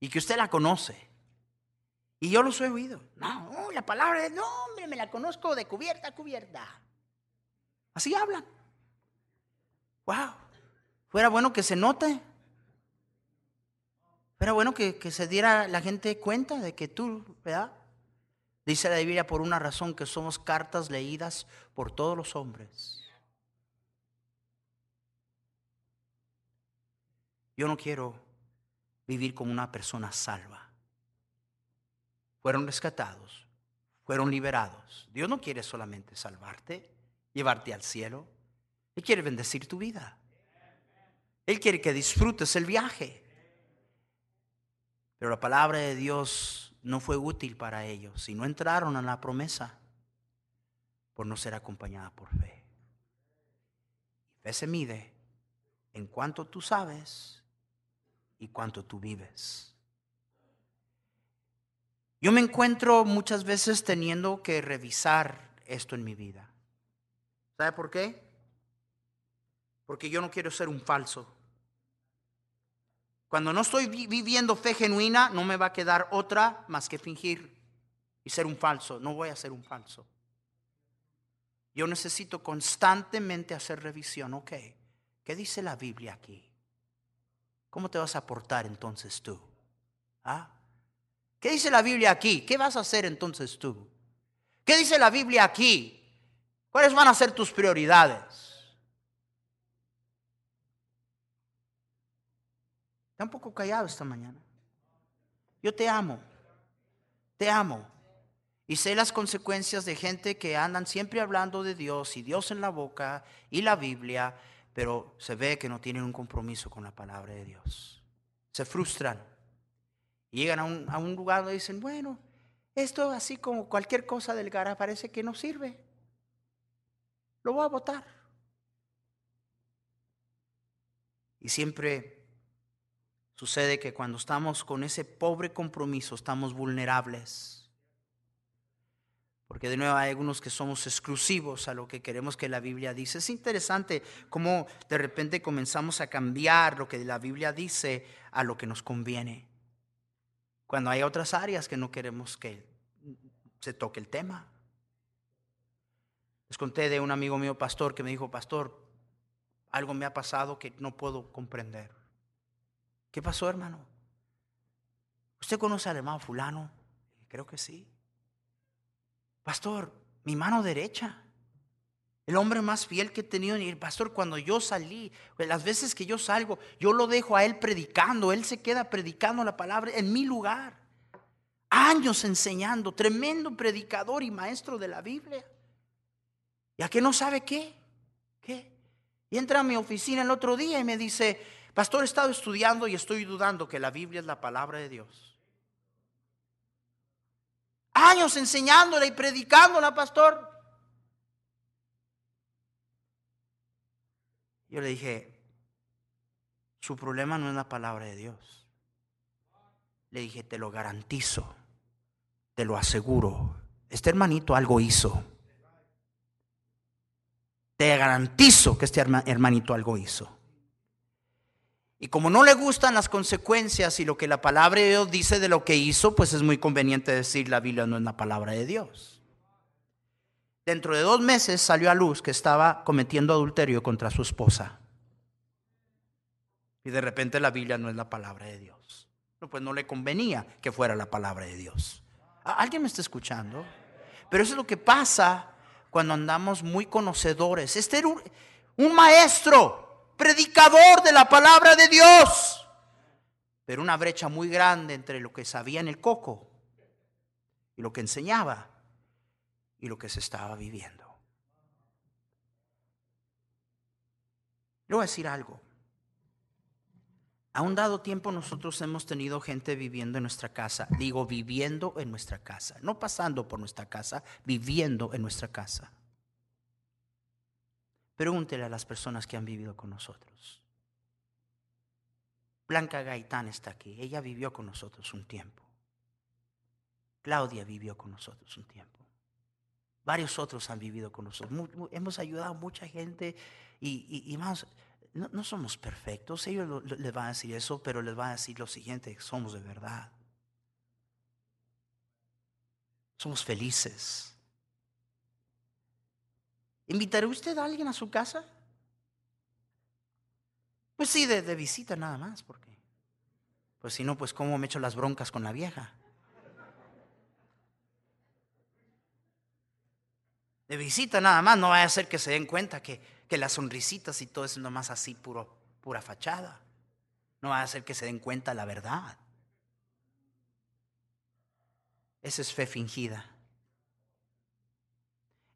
y que usted la conoce. Y yo los he oído. No, la palabra de no, hombre, me la conozco de cubierta a cubierta. Así hablan. Wow. Fuera bueno que se note. Fuera bueno que, que se diera la gente cuenta de que tú, ¿verdad? Dice la Biblia por una razón que somos cartas leídas por todos los hombres. Yo no quiero vivir como una persona salva. Fueron rescatados, fueron liberados. Dios no quiere solamente salvarte, llevarte al cielo. Él quiere bendecir tu vida. Él quiere que disfrutes el viaje. Pero la palabra de Dios no fue útil para ellos y no entraron a la promesa por no ser acompañada por fe. Fe se mide en cuanto tú sabes y cuánto tú vives. Yo me encuentro muchas veces teniendo que revisar esto en mi vida. ¿Sabe por qué? Porque yo no quiero ser un falso. Cuando no estoy viviendo fe genuina, no me va a quedar otra más que fingir y ser un falso. No voy a ser un falso. Yo necesito constantemente hacer revisión. Ok, ¿qué dice la Biblia aquí? ¿Cómo te vas a portar entonces tú? ¿Ah? ¿Qué dice la Biblia aquí? ¿Qué vas a hacer entonces tú? ¿Qué dice la Biblia aquí? ¿Cuáles van a ser tus prioridades? Está un poco callado esta mañana. Yo te amo, te amo. Y sé las consecuencias de gente que andan siempre hablando de Dios y Dios en la boca y la Biblia pero se ve que no tienen un compromiso con la palabra de Dios. Se frustran. llegan a un, a un lugar donde dicen, bueno, esto así como cualquier cosa del gara parece que no sirve. Lo voy a votar. Y siempre sucede que cuando estamos con ese pobre compromiso estamos vulnerables. Porque de nuevo hay algunos que somos exclusivos a lo que queremos que la Biblia dice. Es interesante cómo de repente comenzamos a cambiar lo que la Biblia dice a lo que nos conviene. Cuando hay otras áreas que no queremos que se toque el tema. Les conté de un amigo mío, pastor, que me dijo, pastor, algo me ha pasado que no puedo comprender. ¿Qué pasó, hermano? ¿Usted conoce al hermano fulano? Creo que sí. Pastor, mi mano derecha. El hombre más fiel que he tenido. Y el pastor, cuando yo salí, las veces que yo salgo, yo lo dejo a él predicando. Él se queda predicando la palabra en mi lugar. Años enseñando. Tremendo predicador y maestro de la Biblia. ¿Y a no sabe qué? ¿Qué? Y entra a mi oficina el otro día y me dice, pastor, he estado estudiando y estoy dudando que la Biblia es la palabra de Dios años enseñándola y predicándola, pastor. Yo le dije, su problema no es la palabra de Dios. Le dije, te lo garantizo, te lo aseguro. Este hermanito algo hizo. Te garantizo que este hermanito algo hizo. Y como no le gustan las consecuencias y lo que la palabra de Dios dice de lo que hizo, pues es muy conveniente decir la Biblia no es la palabra de Dios. Dentro de dos meses salió a luz que estaba cometiendo adulterio contra su esposa. Y de repente la Biblia no es la palabra de Dios. No, pues no le convenía que fuera la palabra de Dios. ¿Alguien me está escuchando? Pero eso es lo que pasa cuando andamos muy conocedores. Este era un maestro predicador de la palabra de Dios. Pero una brecha muy grande entre lo que sabía en el coco y lo que enseñaba y lo que se estaba viviendo. Le voy a decir algo. A un dado tiempo nosotros hemos tenido gente viviendo en nuestra casa. Digo, viviendo en nuestra casa. No pasando por nuestra casa, viviendo en nuestra casa. Pregúntele a las personas que han vivido con nosotros. Blanca Gaitán está aquí. Ella vivió con nosotros un tiempo. Claudia vivió con nosotros un tiempo. Varios otros han vivido con nosotros. hemos ayudado a mucha gente y, y, no, somos perfectos. Ellos les van a decir eso, pero les van a decir lo siguiente, somos de verdad. Somos felices. ¿Invitará usted a alguien a su casa? Pues sí, de, de visita nada más, porque pues si no, pues cómo me echo las broncas con la vieja. De visita nada más, no vaya a ser que se den cuenta que, que las sonrisitas y todo es nomás así puro, pura fachada. No va a hacer que se den cuenta la verdad. Esa es fe fingida.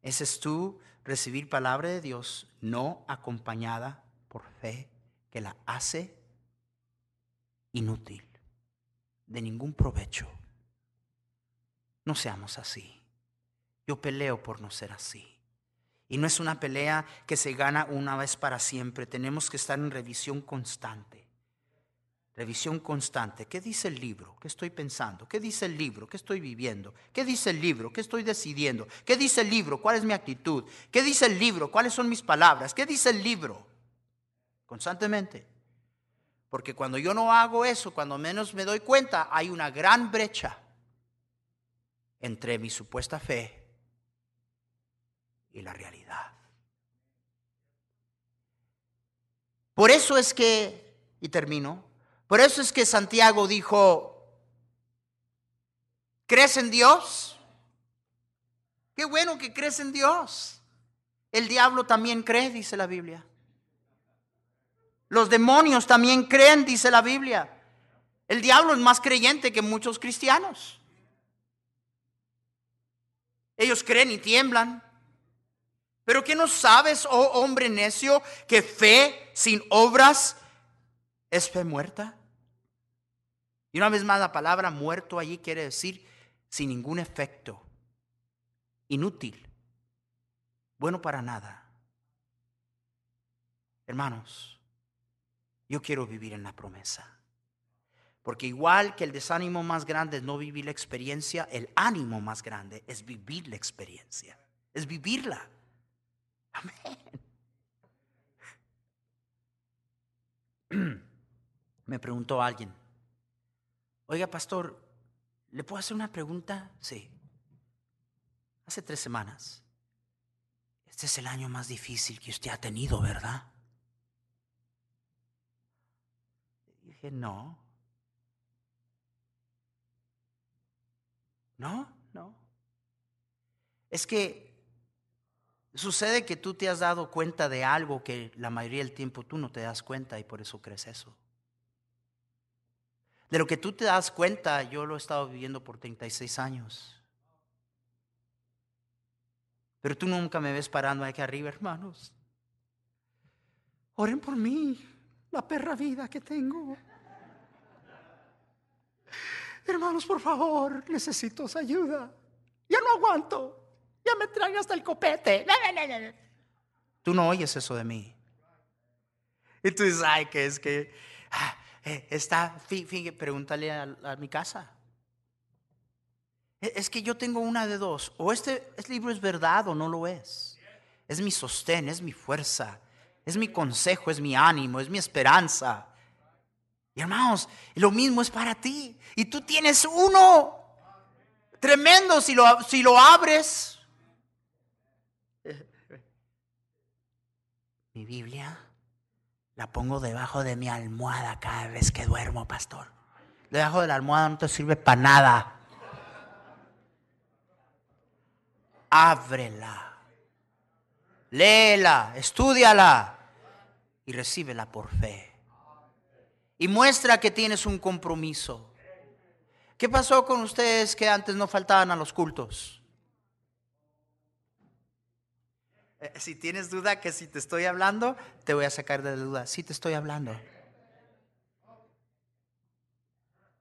Ese es tú recibir palabra de Dios no acompañada por fe que la hace inútil, de ningún provecho. No seamos así. Yo peleo por no ser así. Y no es una pelea que se gana una vez para siempre. Tenemos que estar en revisión constante. Revisión constante. ¿Qué dice el libro? ¿Qué estoy pensando? ¿Qué dice el libro? ¿Qué estoy viviendo? ¿Qué dice el libro? ¿Qué estoy decidiendo? ¿Qué dice el libro? ¿Cuál es mi actitud? ¿Qué dice el libro? ¿Cuáles son mis palabras? ¿Qué dice el libro? Constantemente. Porque cuando yo no hago eso, cuando menos me doy cuenta, hay una gran brecha entre mi supuesta fe la realidad. Por eso es que, y termino, por eso es que Santiago dijo, ¿crees en Dios? Qué bueno que crees en Dios. El diablo también cree, dice la Biblia. Los demonios también creen, dice la Biblia. El diablo es más creyente que muchos cristianos. Ellos creen y tiemblan. Pero ¿qué no sabes, oh hombre necio, que fe sin obras es fe muerta? Y una vez más la palabra muerto allí quiere decir sin ningún efecto, inútil, bueno para nada. Hermanos, yo quiero vivir en la promesa. Porque igual que el desánimo más grande es no vivir la experiencia, el ánimo más grande es vivir la experiencia, es vivirla. Me preguntó alguien, oiga pastor, ¿le puedo hacer una pregunta? Sí. Hace tres semanas. Este es el año más difícil que usted ha tenido, ¿verdad? dije, no. No, no. Es que Sucede que tú te has dado cuenta de algo que la mayoría del tiempo tú no te das cuenta y por eso crees eso. De lo que tú te das cuenta, yo lo he estado viviendo por 36 años. Pero tú nunca me ves parando aquí arriba, hermanos. Oren por mí, la perra vida que tengo. Hermanos, por favor, necesito ayuda. Ya no aguanto me traen hasta el copete. Tú no oyes eso de mí. Y tú dices, ay, que es que ah, eh, está, pregúntale a, mi casa. E, es que yo tengo una de dos. O este, este libro es verdad o no lo es. Es mi sostén, es mi fuerza, es mi consejo, es mi ánimo, es mi esperanza. Y hermanos, lo mismo es para ti. Y tú tienes uno tremendo si lo, si lo abres. Mi Biblia la pongo debajo de mi almohada cada vez que duermo, pastor. Debajo de la almohada no te sirve para nada. Ábrela. Léela, estudiala. y recíbela por fe. Y muestra que tienes un compromiso. ¿Qué pasó con ustedes que antes no faltaban a los cultos? Eh, si tienes duda que si te estoy hablando, te voy a sacar de la duda. Sí te estoy hablando.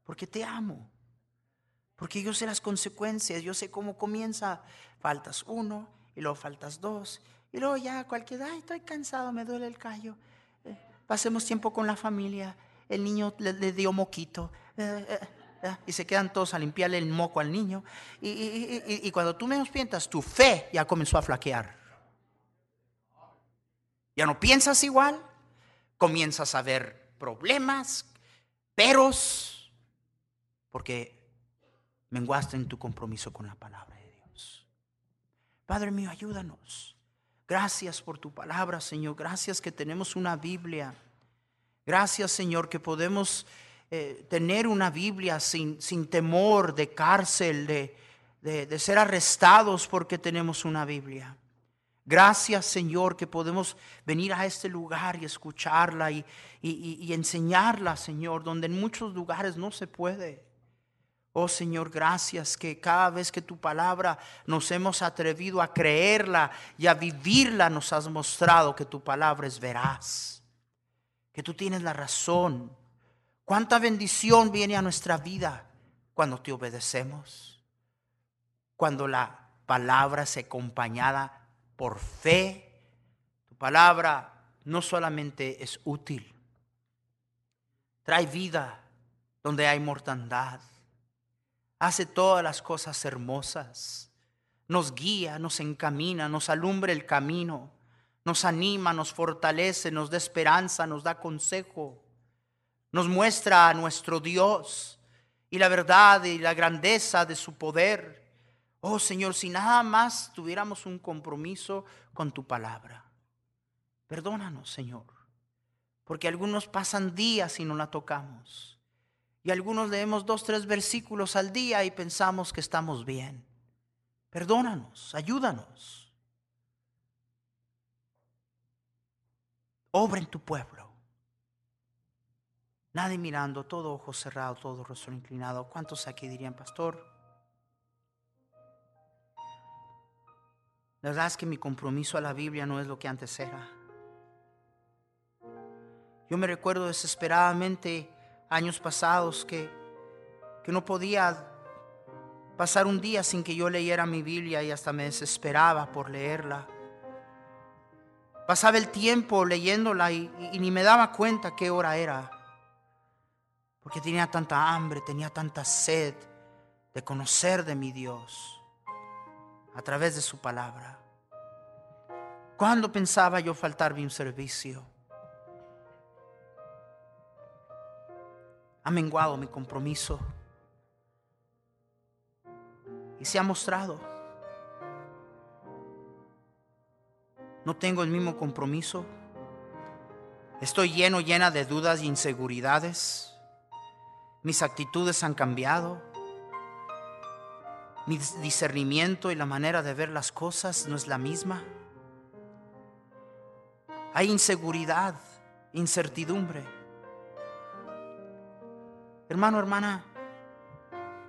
Porque te amo. Porque yo sé las consecuencias, yo sé cómo comienza. Faltas uno y luego faltas dos. Y luego ya cualquier, ay, estoy cansado, me duele el callo. Eh, pasemos tiempo con la familia. El niño le, dio moquito. Eh, y se quedan todos a limpiarle el moco al niño. Y, y cuando tú menos piensas, tu fe ya comenzó a flaquear. Ya no piensas igual, comienzas a ver problemas, peros, porque menguaste en tu compromiso con la palabra de Dios. Padre mío, ayúdanos. Gracias por tu palabra, Señor. Gracias que tenemos una Biblia. Gracias, Señor, que podemos eh, tener una Biblia sin, sin temor de cárcel, de, de ser arrestados porque tenemos una Biblia. Gracias Señor que podemos venir a este lugar y escucharla y, enseñarla, Señor, donde en muchos lugares no se puede. Oh Señor, gracias que cada vez que tu palabra nos hemos atrevido a creerla y a vivirla, nos has mostrado que tu palabra es veraz, que tú tienes la razón. Cuánta bendición viene a nuestra vida cuando te obedecemos, cuando la palabra se acompañada por fe. Tu palabra no solamente es útil, trae vida donde hay mortandad, hace todas las cosas hermosas, nos guía, nos encamina, nos alumbra el camino, nos anima, nos fortalece, nos da esperanza, nos da consejo, nos muestra a nuestro Dios y la verdad y la grandeza de su poder Oh Señor, si nada más tuviéramos un compromiso con tu palabra. Perdónanos, Señor, porque algunos pasan días y no la tocamos. Y algunos leemos dos, tres versículos al día y pensamos que estamos bien. Perdónanos, ayúdanos. Obra en tu pueblo. Nadie mirando, todo ojo cerrado, todo rostro inclinado. ¿Cuántos aquí dirían, pastor? La verdad es que mi compromiso a la Biblia no es lo que antes era. Yo me recuerdo desesperadamente años pasados que, que no podía pasar un día sin que yo leyera mi Biblia y hasta me desesperaba por leerla. Pasaba el tiempo leyéndola y, y, ni me daba cuenta qué hora era. Porque tenía tanta hambre, tenía tanta sed de conocer de mi Dios a través de su palabra. ¿Cuándo pensaba yo faltarme un servicio? Ha menguado mi compromiso y se ha mostrado. No tengo el mismo compromiso. Estoy lleno, llena de dudas e inseguridades. Mis actitudes han cambiado mi discernimiento y la manera de ver las cosas no es la misma. Hay inseguridad, incertidumbre. Hermano, hermana,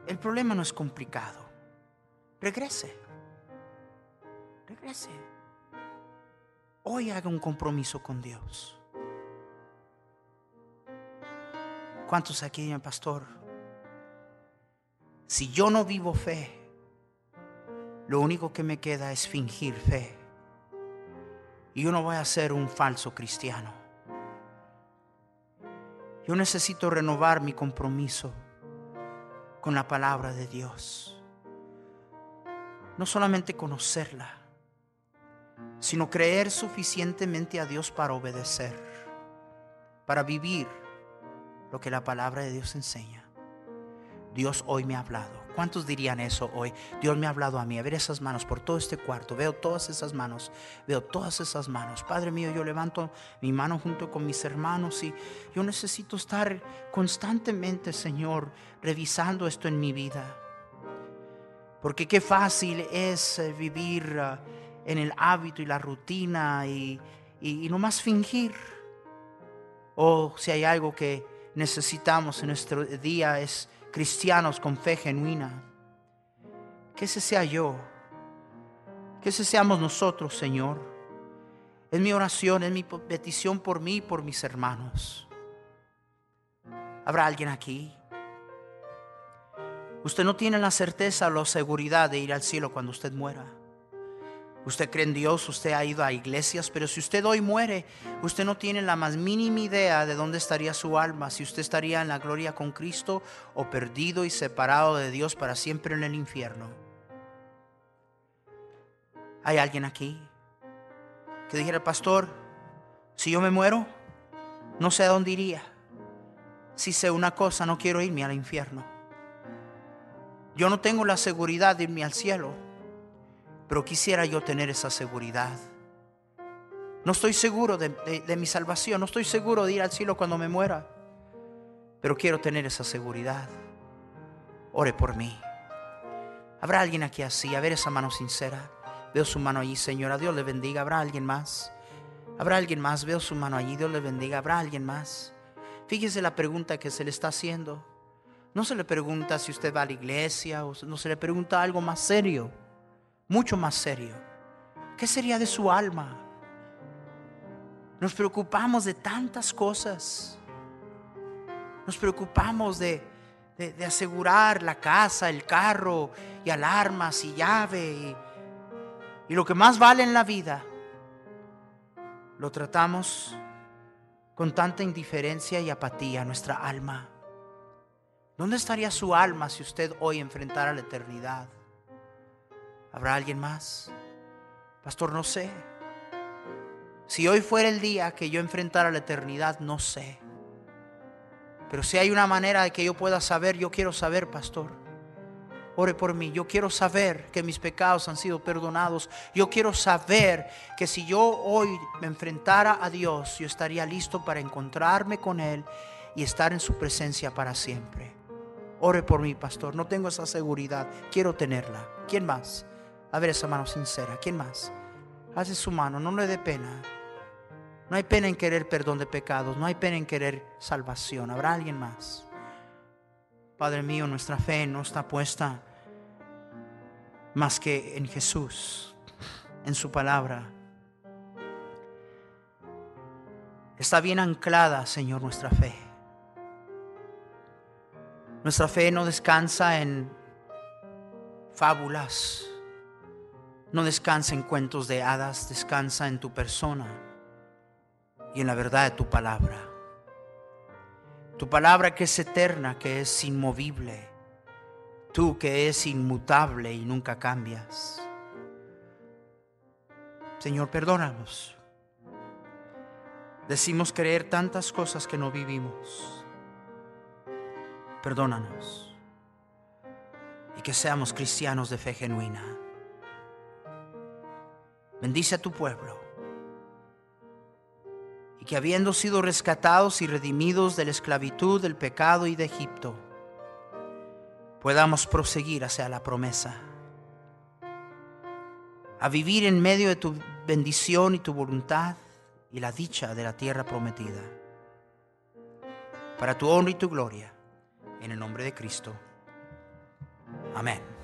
el problema no es complicado. Regrese. Regrese. Hoy haga un compromiso con Dios. ¿Cuántos aquí, pastor? Si yo no vivo fe, lo único que me queda es fingir fe. Y yo no voy a ser un falso cristiano. Yo necesito renovar mi compromiso con la palabra de Dios. No solamente conocerla, sino creer suficientemente a Dios para obedecer, para vivir lo que la palabra de Dios enseña. Dios hoy me ha hablado. ¿Cuántos dirían eso hoy? Dios me ha hablado a mí. A ver esas manos por todo este cuarto. Veo todas esas manos. Veo todas esas manos. Padre mío, yo levanto mi mano junto con mis hermanos y yo necesito estar constantemente, Señor, revisando esto en mi vida. Porque qué fácil es eh, vivir eh, en el hábito y la rutina y, y, y no más fingir. O si hay algo que necesitamos en nuestro día es cristianos con fe genuina. Que ese sea yo. Que ese seamos nosotros, Señor. Es mi oración, es mi petición por mí y por mis hermanos. ¿Habrá alguien aquí? Usted no tiene la certeza o la seguridad de ir al cielo cuando usted muera. Usted cree en Dios, usted ha ido a iglesias, pero si usted hoy muere, usted no tiene la más mínima idea de dónde estaría su alma, si usted estaría en la gloria con Cristo o perdido y separado de Dios para siempre en el infierno. ¿Hay alguien aquí que dijera, pastor, si yo me muero, no sé a dónde iría? Si sé una cosa, no quiero irme al infierno. Yo no tengo la seguridad de irme al cielo pero quisiera yo tener esa seguridad. No estoy seguro de, mi salvación, no estoy seguro de ir al cielo cuando me muera, pero quiero tener esa seguridad. Ore por mí. ¿Habrá alguien aquí así? A ver esa mano sincera. Veo su mano allí, Señora. Dios le bendiga. ¿Habrá alguien más? ¿Habrá alguien más? Veo su mano allí. Dios le bendiga. ¿Habrá alguien más? Fíjese la pregunta que se le está haciendo. No se le pregunta si usted va a la iglesia o no se le pregunta algo más serio mucho más serio. ¿Qué sería de su alma? Nos preocupamos de tantas cosas. Nos preocupamos de, asegurar la casa, el carro y alarmas y llave y, y lo que más vale en la vida. Lo tratamos con tanta indiferencia y apatía nuestra alma. ¿Dónde estaría su alma si usted hoy enfrentara la eternidad? ¿Habrá alguien más? Pastor, no sé. Si hoy fuera el día que yo enfrentara la eternidad, no sé. Pero si hay una manera de que yo pueda saber, yo quiero saber, pastor. Ore por mí. Yo quiero saber que mis pecados han sido perdonados. Yo quiero saber que si yo hoy me enfrentara a Dios, yo estaría listo para encontrarme con Él y estar en su presencia para siempre. Ore por mí, pastor. No tengo esa seguridad. Quiero tenerla. ¿Quién más? A ver esa mano sincera. ¿Quién más? Hace su mano, no le dé pena. No hay pena en querer perdón de pecados, no hay pena en querer salvación. ¿Habrá alguien más? Padre mío, nuestra fe no está puesta más que en Jesús, en su palabra. Está bien anclada, Señor, nuestra fe. Nuestra fe no descansa en fábulas no descansa en cuentos de hadas, descansa en tu persona y en la verdad de tu palabra. Tu palabra que es eterna, que es inmovible. Tú que es inmutable y nunca cambias. Señor, perdónanos. Decimos creer tantas cosas que no vivimos. Perdónanos. Y que seamos cristianos de fe genuina. Bendice a tu pueblo. Y que habiendo sido rescatados y redimidos de la esclavitud, del pecado y de Egipto, podamos proseguir hacia la promesa. A vivir en medio de tu bendición y tu voluntad y la dicha de la tierra prometida. Para tu honra y tu gloria. En el nombre de Cristo. Amén.